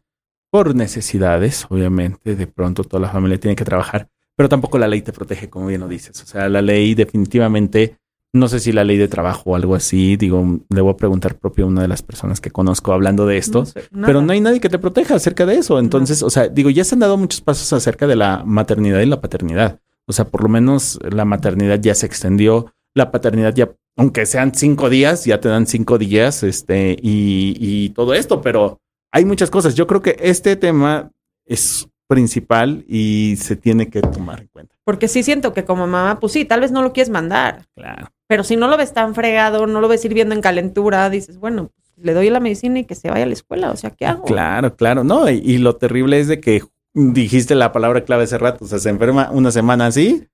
por necesidades, obviamente, de pronto toda la familia tiene que trabajar, pero tampoco la ley te protege, como bien lo dices. O sea, la ley definitivamente, no sé si la ley de trabajo o algo así, digo, le voy a preguntar propio a una de las personas que conozco hablando de esto, pero no hay nadie que te proteja acerca de eso. Entonces, o sea, digo, ya se han dado muchos pasos acerca de la maternidad y la paternidad. O sea, por lo menos la maternidad ya se extendió, la paternidad ya, aunque sean cinco días, ya te dan cinco días, este, y, y todo esto, pero hay muchas cosas. Yo creo que este tema es principal y se tiene que tomar en cuenta. Porque sí siento que como mamá, pues sí, tal vez no lo quieres mandar. Claro. Pero si no lo ves tan fregado, no lo ves hirviendo en calentura, dices, bueno, le doy la medicina y que se vaya a la escuela. O sea, ¿qué hago? Claro, claro. No, y, y lo terrible es de que dijiste la palabra clave hace rato. O sea, se enferma una semana así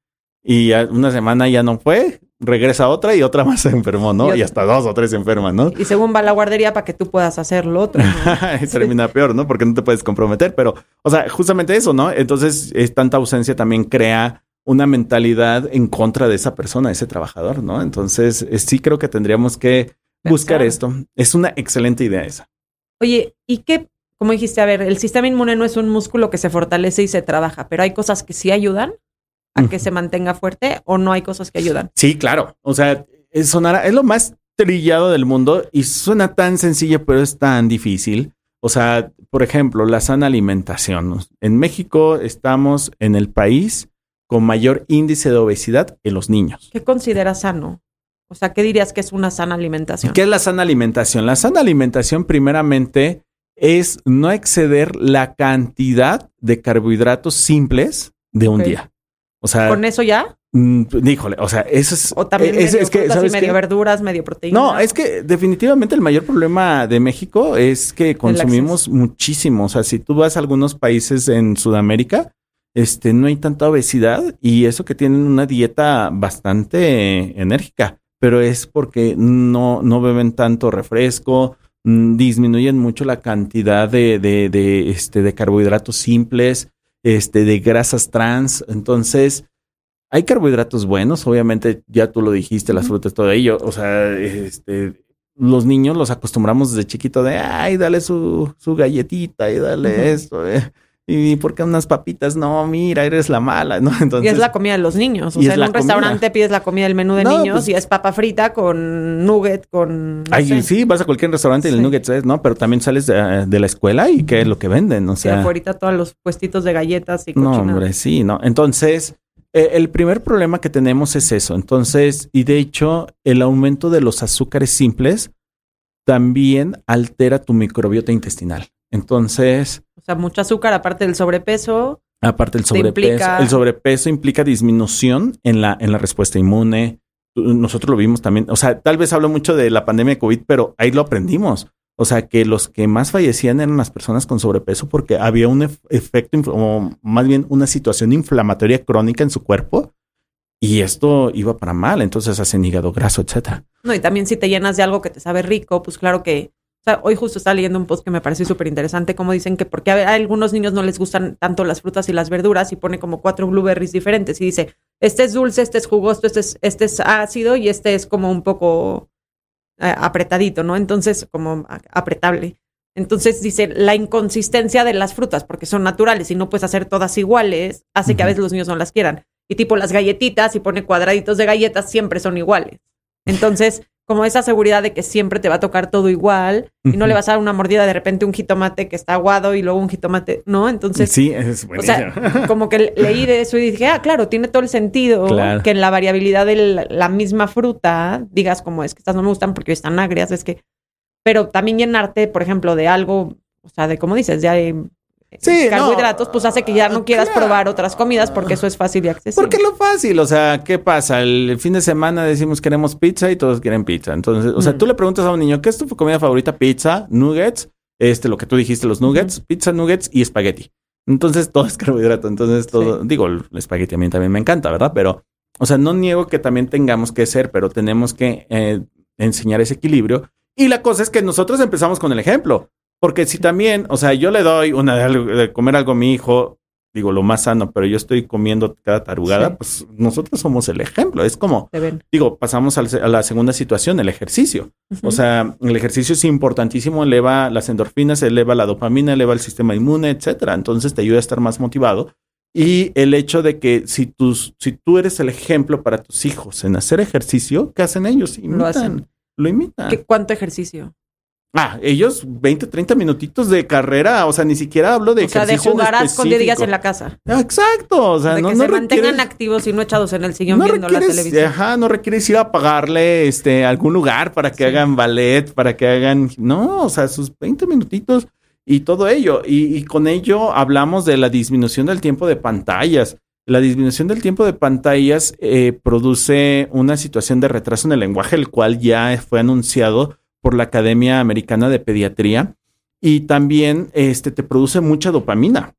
y una semana ya no fue regresa otra y otra <laughs> más se enfermó, ¿no? Y, hasta dos o tres se enferman, ¿no? Y según va la guardería para que tú puedas hacer lo otro. <laughs> termina peor, ¿no? Porque no te puedes comprometer, pero, o sea, justamente eso, ¿no? Entonces, es, tanta ausencia también crea una mentalidad en contra de esa persona, ese trabajador, ¿no? Entonces, sí creo que tendríamos que buscar esto. Es una excelente idea esa. Oye, ¿y qué? Como dijiste, a ver, el sistema inmune no es un músculo que se fortalece y se trabaja, pero hay cosas que sí ayudan a que se mantenga fuerte o no hay cosas que ayudan? Sí, claro. O sea, es, es lo más trillado del mundo y suena tan sencillo, pero es tan difícil. O sea, por ejemplo, la sana alimentación. En México estamos en el país con mayor índice de obesidad en los niños. ¿Qué consideras sano? O sea, ¿qué dirías que es una sana alimentación? ¿Qué es la sana alimentación? La sana alimentación primeramente es no exceder la cantidad de carbohidratos simples de un día. O sea, ¿con eso ya? Mm, híjole, o sea, eso es. O también es, medio que, ¿sabes medio verduras, medio proteínas. No, es que definitivamente el mayor problema de México es que consumimos muchísimo. O sea, si tú vas a algunos países en Sudamérica, este, no hay tanta obesidad y eso que tienen una dieta bastante enérgica, pero es porque no, no beben tanto refresco, mm, disminuyen mucho la cantidad de, de, de, este, de carbohidratos simples este, de grasas trans. Entonces, hay carbohidratos buenos, obviamente ya tú lo dijiste, las frutas, todo ello. O sea, este, los niños los acostumbramos desde chiquito de, ay, dale su, su galletita y dale esto. Eh. ¿Y por qué unas papitas? No, mira, eres la mala, ¿no? Entonces, <laughs> y es la comida de los niños. O sea, en un restaurante pides la comida del menú de niños pues y es papa frita con nugget, con. ay, sí, vas a cualquier restaurante y el nugget es, ¿no? Pero también sales de, la escuela y qué es lo que venden, o sea. Ahorita todos los puestitos de galletas y No, hombre, sí, ¿no? Entonces, eh, el primer problema que tenemos es eso. Entonces, y de hecho, el aumento de los azúcares simples también altera tu microbiota intestinal. Entonces. O sea, mucho azúcar, aparte del sobrepeso. Aparte del sobrepeso. El sobrepeso implica disminución en la, en la respuesta inmune. Nosotros lo vimos también. O sea, tal vez hablo mucho de la pandemia de COVID, pero ahí lo aprendimos. O sea, que los que más fallecían eran las personas con sobrepeso porque había un efecto, o más bien una situación inflamatoria crónica en su cuerpo y esto iba para mal, entonces hacen hígado graso, etcétera. No, y también si te llenas de algo que te sabe rico, pues claro que o sea, hoy justo estaba leyendo un post que me pareció súper interesante, como dicen que porque a, algunos niños no les gustan tanto las frutas y las verduras y pone como cuatro blueberries diferentes y dice, este es dulce, este es jugoso, este es, este es ácido y este es como un poco eh, apretadito, ¿no? Entonces, como apretable. Entonces dice, la inconsistencia de las frutas, porque son naturales y no puedes hacer todas iguales, hace que a veces los niños no las quieran. Y tipo las galletitas, y pone cuadraditos de galletas, siempre son iguales. Entonces, como esa seguridad de que siempre te va a tocar todo igual y no le vas a dar una mordida de repente un jitomate que está aguado y luego un jitomate, ¿no? Entonces, sí, es o sea, como que leí de eso y dije, ah, claro, tiene todo el sentido que en la variabilidad de la misma fruta digas como es que estas no me gustan porque están agrias, es que, pero también llenarte, por ejemplo, de algo, o sea, de como dices, de sí, carbohidratos, pues hace que ya no quieras probar otras comidas porque eso es fácil y accesible. Porque lo fácil, o sea, ¿qué pasa? El fin de semana decimos queremos pizza y todos quieren pizza. Entonces, o sea, mm. tú le preguntas a un niño, ¿qué es tu comida favorita? Pizza, nuggets, este, lo que tú dijiste, los nuggets, pizza, nuggets y espagueti. Entonces, <laughs> todo es carbohidrato. Entonces, todo, digo, el espagueti a mí también me encanta, ¿verdad? Pero, o sea, no niego que también tengamos que ser, pero tenemos que eh, enseñar ese equilibrio. Y la cosa es que nosotros empezamos con el ejemplo. Porque si también, o sea, yo le doy una de, comer algo a mi hijo, digo, lo más sano, pero yo estoy comiendo cada tarugada, pues nosotros somos el ejemplo. Es como, digo, pasamos a la segunda situación, el ejercicio. O sea, el ejercicio es importantísimo, eleva las endorfinas, eleva la dopamina, eleva el sistema inmune, etcétera. Entonces te ayuda a estar más motivado. Y el hecho de que si, tus, si tú eres el ejemplo para tus hijos en hacer ejercicio, ¿qué hacen ellos? Imitan, lo, hacen. lo imitan. ¿Qué, ¿Cuánto ejercicio? Ah, ellos 20, 30 minutitos de carrera, o sea, ni siquiera hablo de O sea, de jugarás con días en la casa. Ah, exacto, o sea, de no, que se mantengan activos y no echados en el sillón viendo la televisión. Ajá, no requieres ir a pagarle este algún lugar para que hagan ballet, para que hagan, no, o sea, sus 20 minutitos y todo ello. Y, con ello hablamos de la disminución del tiempo de pantallas. La disminución del tiempo de pantallas eh, produce una situación de retraso en el lenguaje, el cual ya fue anunciado por la Academia Americana de Pediatría y también este, te produce mucha dopamina.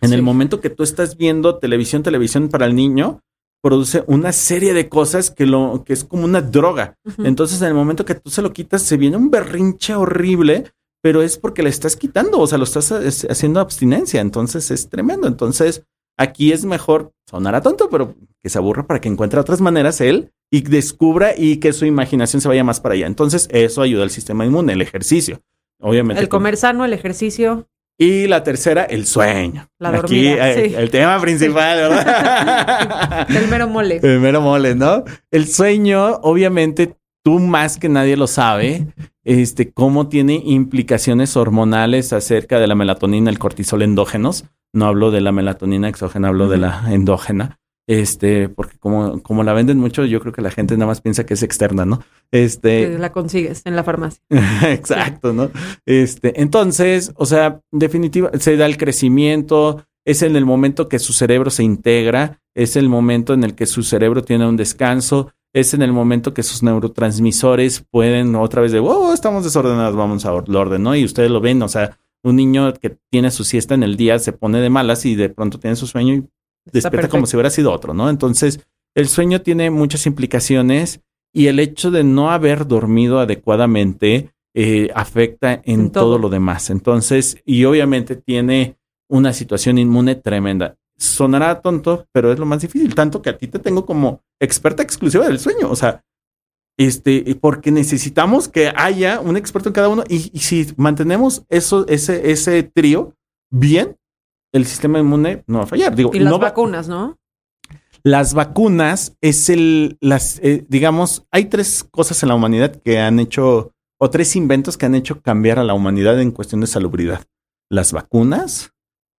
En el momento que tú estás viendo televisión, televisión para el niño, produce una serie de cosas que lo que es como una droga. Entonces, en el momento que tú se lo quitas, se viene un berrinche horrible, pero es porque le estás quitando, o sea, lo estás haciendo abstinencia. Entonces, es tremendo. Entonces, aquí es mejor sonar a tonto, pero que se aburra para que encuentre otras maneras él y descubra y que su imaginación se vaya más para allá. Entonces, eso ayuda al sistema inmune, el ejercicio. Obviamente. El comer sano, el ejercicio. Y la tercera, el sueño. La dormida, Aquí, el tema principal, ¿verdad? <laughs> el mero mole. El mero mole, ¿no? El sueño, obviamente, tú más que nadie lo sabe, este, cómo tiene implicaciones hormonales acerca de la melatonina, el cortisol endógenos. No hablo de la melatonina exógena, hablo de la endógena. Este, porque como, como la venden mucho, yo creo que la gente nada más piensa que es externa, ¿no? Este. La consigues en la farmacia. <laughs> Exacto, ¿no? Este, entonces, o sea, definitiva, se da el crecimiento, es en el momento que su cerebro se integra, es el momento en el que su cerebro tiene un descanso, es en el momento que sus neurotransmisores pueden otra vez de, oh, estamos desordenados, vamos a orden, ¿no? Y ustedes lo ven, o sea, un niño que tiene su siesta en el día se pone de malas y de pronto tiene su sueño y despierta como si hubiera sido otro, ¿no? Entonces, el sueño tiene muchas implicaciones y el hecho de no haber dormido adecuadamente eh, afecta en, todo. lo demás. Entonces, y obviamente tiene una situación inmune tremenda. Sonará tonto, pero es lo más difícil, tanto que a ti te tengo como experta exclusiva del sueño, o sea, este, porque necesitamos que haya un experto en cada uno y, si mantenemos eso, ese, ese trío bien, el sistema inmune no va a fallar. Digo, y las vacunas, ¿no? Las vacunas es el, las, eh, digamos, hay tres cosas en la humanidad que han hecho, o tres inventos que han hecho cambiar a la humanidad en cuestión de salubridad. Las vacunas,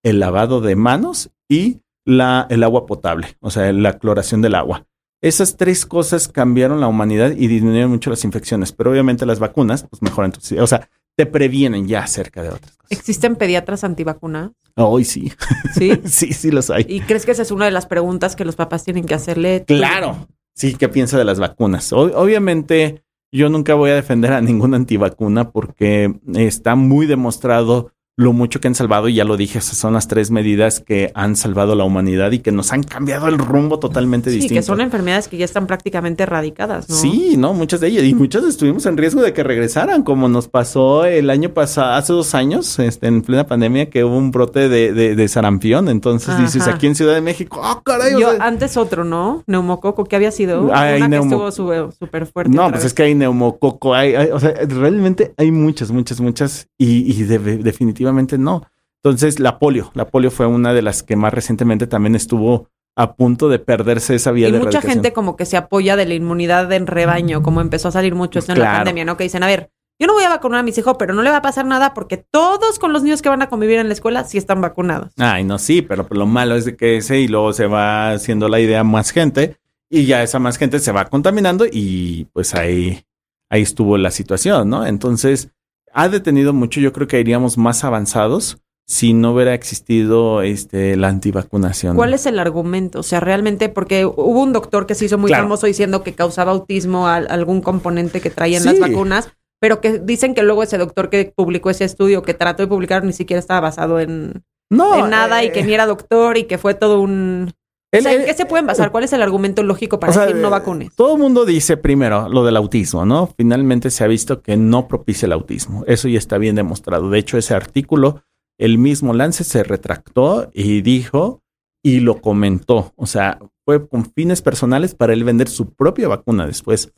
el lavado de manos y la, el agua potable, o sea, la cloración del agua. Esas tres cosas cambiaron la humanidad y disminuyeron mucho las infecciones, pero obviamente las vacunas, pues mejoran. O sea, te previenen ya acerca de otras cosas. ¿Existen pediatras antivacunas? Hoy sí. ¿Sí? <laughs> sí, sí los hay. ¿Y crees que esa es una de las preguntas que los papás tienen que hacerle? Claro. Sí, ¿qué piensa de las vacunas? obviamente, yo nunca voy a defender a ninguna antivacuna porque está muy demostrado lo mucho que han salvado, y ya lo dije, esas son las tres medidas que han salvado la humanidad y que nos han cambiado el rumbo totalmente distinto. Sí, que son enfermedades que ya están prácticamente erradicadas, ¿no? Sí, no, muchas de ellas, y muchas estuvimos en riesgo de que regresaran, como nos pasó el año pasado, hace dos años, este, en plena pandemia, que hubo un brote de, de, sarampión. Entonces dices, aquí en Ciudad de México, ¡ah, caray! Yo, antes otro, ¿no? Neumococo, ¿qué había sido? Hay Una que estuvo súper fuerte. No, pues es que hay neumococo, hay, o sea, realmente hay muchas, muchas, muchas, y, y definitivamente no. Entonces, la polio, la polio fue una de las que más recientemente también estuvo a punto de perderse esa vía y de mucha gente como que se apoya de la inmunidad en rebaño, como empezó a salir mucho esto en la pandemia, ¿no? Que dicen, a ver, yo no voy a vacunar a mis hijos, pero no le va a pasar nada porque todos con los niños que van a convivir en la escuela sí están vacunados. Ay, no, sí, pero lo malo es que ese y luego se va haciendo la idea más gente y ya esa más gente se va contaminando y pues ahí, ahí estuvo la situación, ¿no? Entonces, ha detenido mucho. Yo creo que iríamos más avanzados si no hubiera existido este la antivacunación. ¿Cuál es el argumento? O sea, realmente, porque hubo un doctor que se hizo muy famoso diciendo que causaba autismo a, algún componente que traían las vacunas, pero que dicen que luego ese doctor que publicó ese estudio, que trató de publicar, ni siquiera estaba basado en, nada y que eh, ni era doctor y que fue todo un ¿En qué se pueden basar? ¿Cuál es el argumento lógico para decir no vacunes? Todo el mundo dice primero lo del autismo, ¿no? Finalmente se ha visto que no propicia el autismo. Eso ya está bien demostrado. De hecho, ese artículo, el mismo Lance se retractó y dijo y lo comentó. O sea, fue con fines personales para él vender su propia vacuna después.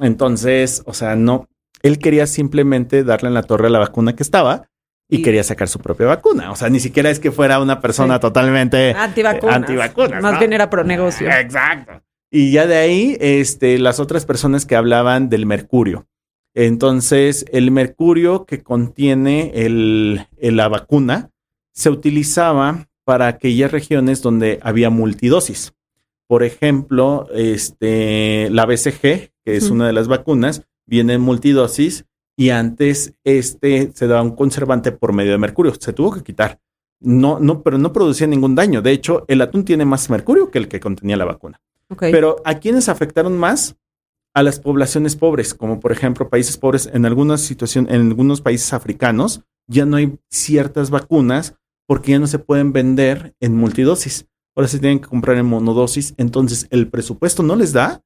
Entonces, o sea, no, él quería simplemente darle en la torre a la vacuna que estaba y, quería sacar su propia vacuna. O sea, ni siquiera es que fuera una persona totalmente antivacuna. Más bien era pro negocio. Exacto. Y ya de ahí, este, las otras personas que hablaban del mercurio. Entonces, el mercurio que contiene el, la vacuna se utilizaba para aquellas regiones donde había multidosis. Por ejemplo, este, la BCG, que es una de las vacunas, viene en multidosis y antes este se daba un conservante por medio de mercurio. Se tuvo que quitar. No, no, pero no producía ningún daño. De hecho, el atún tiene más mercurio que el que contenía la vacuna. Pero a quienes afectaron más a las poblaciones pobres, como por ejemplo países pobres en algunas situaciones, en algunos países africanos, ya no hay ciertas vacunas porque ya no se pueden vender en multidosis. Ahora se tienen que comprar en monodosis. Entonces el presupuesto no les da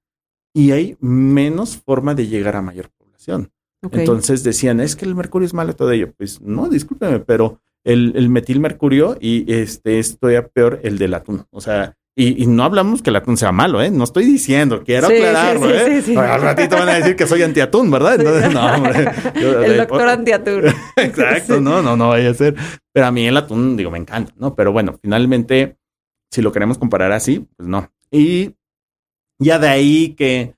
y hay menos forma de llegar a mayor población. Entonces decían, es que el mercurio es malo todo ello. Pues no, discúlpeme, pero el, el metilmercurio y este es todavía peor el del atún. O sea, y, no hablamos que el atún sea malo, ¿eh? No estoy diciendo, quiero aclararlo, ¿eh? Al ratito van a decir que soy antiatún, ¿verdad? Entonces, no, hombre. <laughs> el doctor antiatún. <laughs> Exacto, no, no, no vaya a ser. Pero a mí el atún, digo, me encanta, ¿no? Pero bueno, finalmente, si lo queremos comparar así, pues no. Y ya de ahí que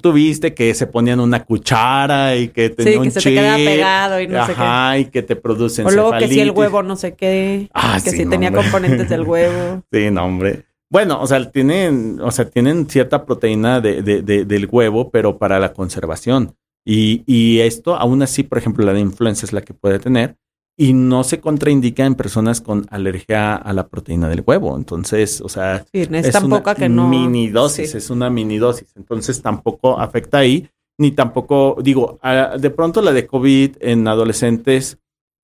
tuviste que se ponían una cuchara y que tenía sí, que se te quedaba pegado y no sé qué. y que te producen O luego que si el huevo no sé qué, ah, que si tenía componentes del huevo. <laughs> Sí, no, hombre. Bueno, o sea, tienen, o sea, tienen cierta proteína de, de, de, del huevo, pero para la conservación. Y, y esto, aún así, por ejemplo, la de influenza es la que puede tener, y no se contraindica en personas con alergia a la proteína del huevo. Entonces, o sea, es una que no... mini dosis, es una mini dosis. Entonces tampoco afecta ahí, ni tampoco, digo, de pronto la de COVID en adolescentes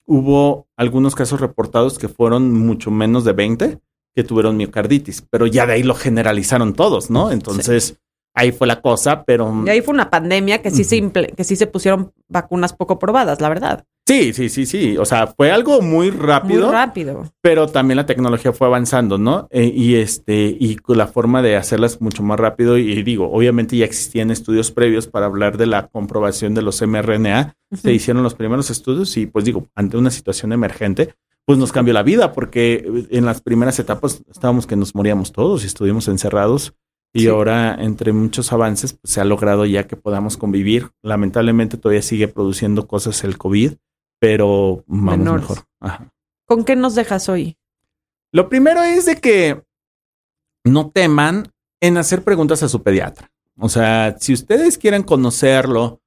hubo algunos casos reportados que fueron mucho menos de 20 que tuvieron miocarditis, pero ya de ahí lo generalizaron todos, ¿no? Entonces, ahí fue la cosa, pero... Y ahí fue una pandemia que sí, se que sí se pusieron vacunas poco probadas, la verdad. Sí, sí, sí, sí. O sea, fue algo muy rápido. Muy rápido. Pero también la tecnología fue avanzando, ¿no? Eh, y este, y la forma de hacerlas mucho más rápido. Y, digo, obviamente ya existían estudios previos para hablar de la comprobación de los mRNA. Se hicieron los primeros estudios y, pues digo, ante una situación emergente, pues nos cambió la vida, porque en las primeras etapas estábamos que nos moríamos todos y estuvimos encerrados. Y ahora, entre muchos avances, pues, se ha logrado ya que podamos convivir. Lamentablemente todavía sigue produciendo cosas el COVID pero vamos mejor. ¿Con qué nos dejas hoy? Lo primero es de que no teman en hacer preguntas a su pediatra. O sea, si ustedes quieren conocerlo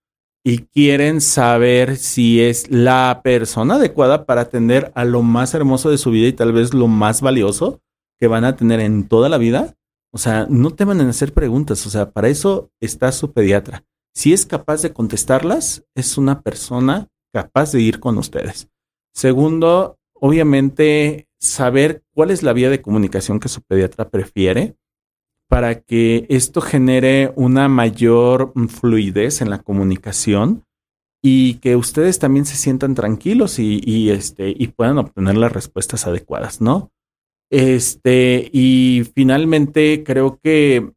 y quieren saber si es la persona adecuada para atender a lo más hermoso de su vida y tal vez lo más valioso que van a tener en toda la vida, o sea, no teman en hacer preguntas. O sea, para eso está su pediatra. si es capaz de contestarlas, es una persona capaz de ir con ustedes. Segundo, obviamente, saber cuál es la vía de comunicación que su pediatra prefiere para que esto genere una mayor fluidez en la comunicación y que ustedes también se sientan tranquilos y, este, y puedan obtener las respuestas adecuadas, ¿no? Este, y finalmente creo que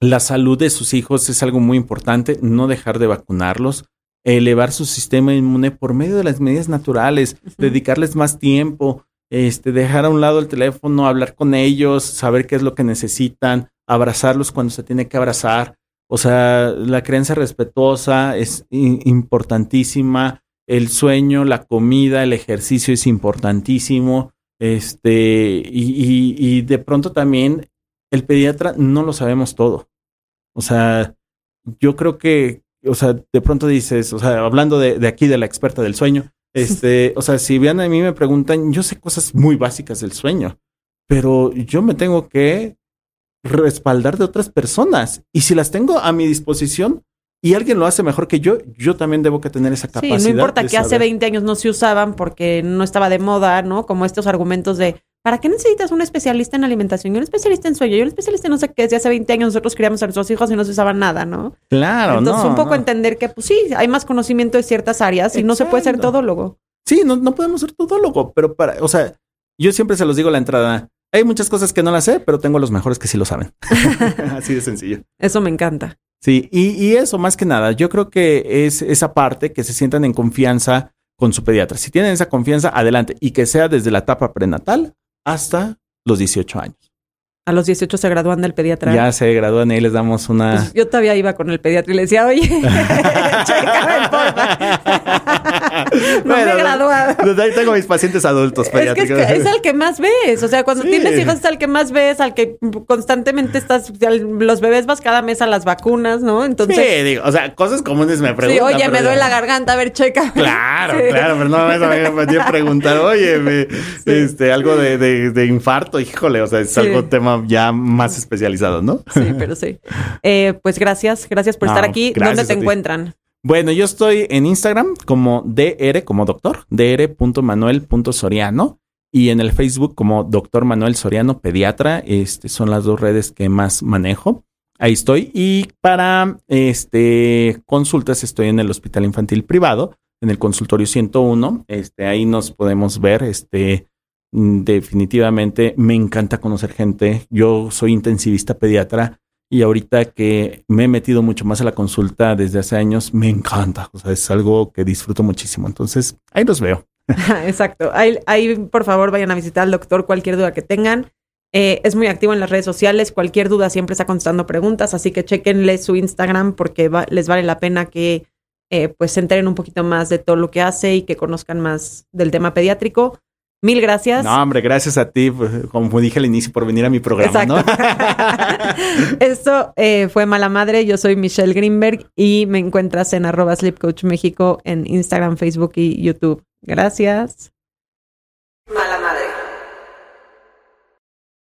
la salud de sus hijos es algo muy importante, no dejar de vacunarlos, elevar su sistema inmune por medio de las medidas naturales, dedicarles más tiempo, este, dejar a un lado el teléfono, hablar con ellos, saber qué es lo que necesitan, abrazarlos cuando se tiene que abrazar. O sea, la creencia respetuosa es importantísima, el sueño, la comida, el ejercicio es importantísimo. Este, y, y de pronto también el pediatra no lo sabemos todo. O sea, yo creo que, o sea, de pronto dices, o sea, hablando de, de aquí de la experta del sueño, <laughs> este, o sea, si bien a mí me preguntan, yo sé cosas muy básicas del sueño, pero yo me tengo que respaldar de otras personas. Y si las tengo a mi disposición y alguien lo hace mejor que yo, yo también debo que tener esa capacidad. Sí, no importa que hace 20 años no se usaban porque no estaba de moda, ¿no? Como estos argumentos de ¿Para qué necesitas un especialista en alimentación y un especialista en sueño y un especialista en no sé qué? Desde hace 20 años nosotros criamos a nuestros hijos y no se usaba nada, ¿no? Claro, Entonces, un poco entender que, pues sí, hay más conocimiento de ciertas áreas y no se puede ser todólogo. Sí, no, no podemos ser todólogo, pero para, o sea, yo siempre se los digo a la entrada. Hay muchas cosas que no las sé, pero tengo los mejores que sí lo saben. <laughs> <laughs> Así de sencillo. Eso me encanta. Sí, y, y eso más que nada, yo creo que es esa parte que se sientan en confianza con su pediatra. Si tienen esa confianza, adelante. Y que sea desde la etapa prenatal hasta los 18 años. A los 18 se gradúan del pediatra. Ya se gradúan y les damos una. Pues yo todavía iba con el pediatra y le decía, oye, <laughs> chécame, <laughs> porfa. <laughs> no me he graduado. Ahí tengo mis pacientes adultos pediátricos. Es, que es, el que más ves. O sea, cuando tienes hijos es el que más ves, al que constantemente estás. Los bebés vas cada mes a las vacunas, ¿no? Entonces. Sí, digo, o sea, cosas comunes me preguntan. Sí, oye, me duele la garganta, a ver, checa. Claro, claro, pero no me podía preguntar, oye, este, algo de, de, de, infarto, híjole, o sea, es algo tema ya más especializado, ¿no? Sí, pero sí. Eh, pues gracias, gracias por <laughs> estar aquí. ¿Dónde te encuentran? Bueno, yo estoy en Instagram como DR, como doctor, dr.manuel.soriano y en el Facebook como doctor Manuel Soriano, pediatra. Este son las dos redes que más manejo. Ahí estoy. Y para este consultas estoy en el Hospital Infantil Privado, en el consultorio 101. Este, ahí nos podemos ver. Este, Mm, definitivamente me encanta conocer gente. Yo soy intensivista pediatra y ahorita que me he metido mucho más a la consulta desde hace años, me encanta. O sea, es algo que disfruto muchísimo. Entonces, ahí los veo. <laughs> Exacto. Ahí, ahí, por favor, vayan a visitar al doctor cualquier duda que tengan. Eh, es muy activo en las redes sociales. Cualquier duda siempre está contestando preguntas. Así que chequenle su Instagram porque les vale la pena que eh, pues se enteren un poquito más de todo lo que hace y que conozcan más del tema pediátrico. Mil gracias. No, hombre, gracias a ti, pues, como dije al inicio, por venir a mi programa, ¿no? <laughs> Esto eh, fue Mala Madre. Yo soy Michelle Greenberg y me encuentras en arroba Sleep Coach México en Instagram, Facebook y YouTube. Gracias.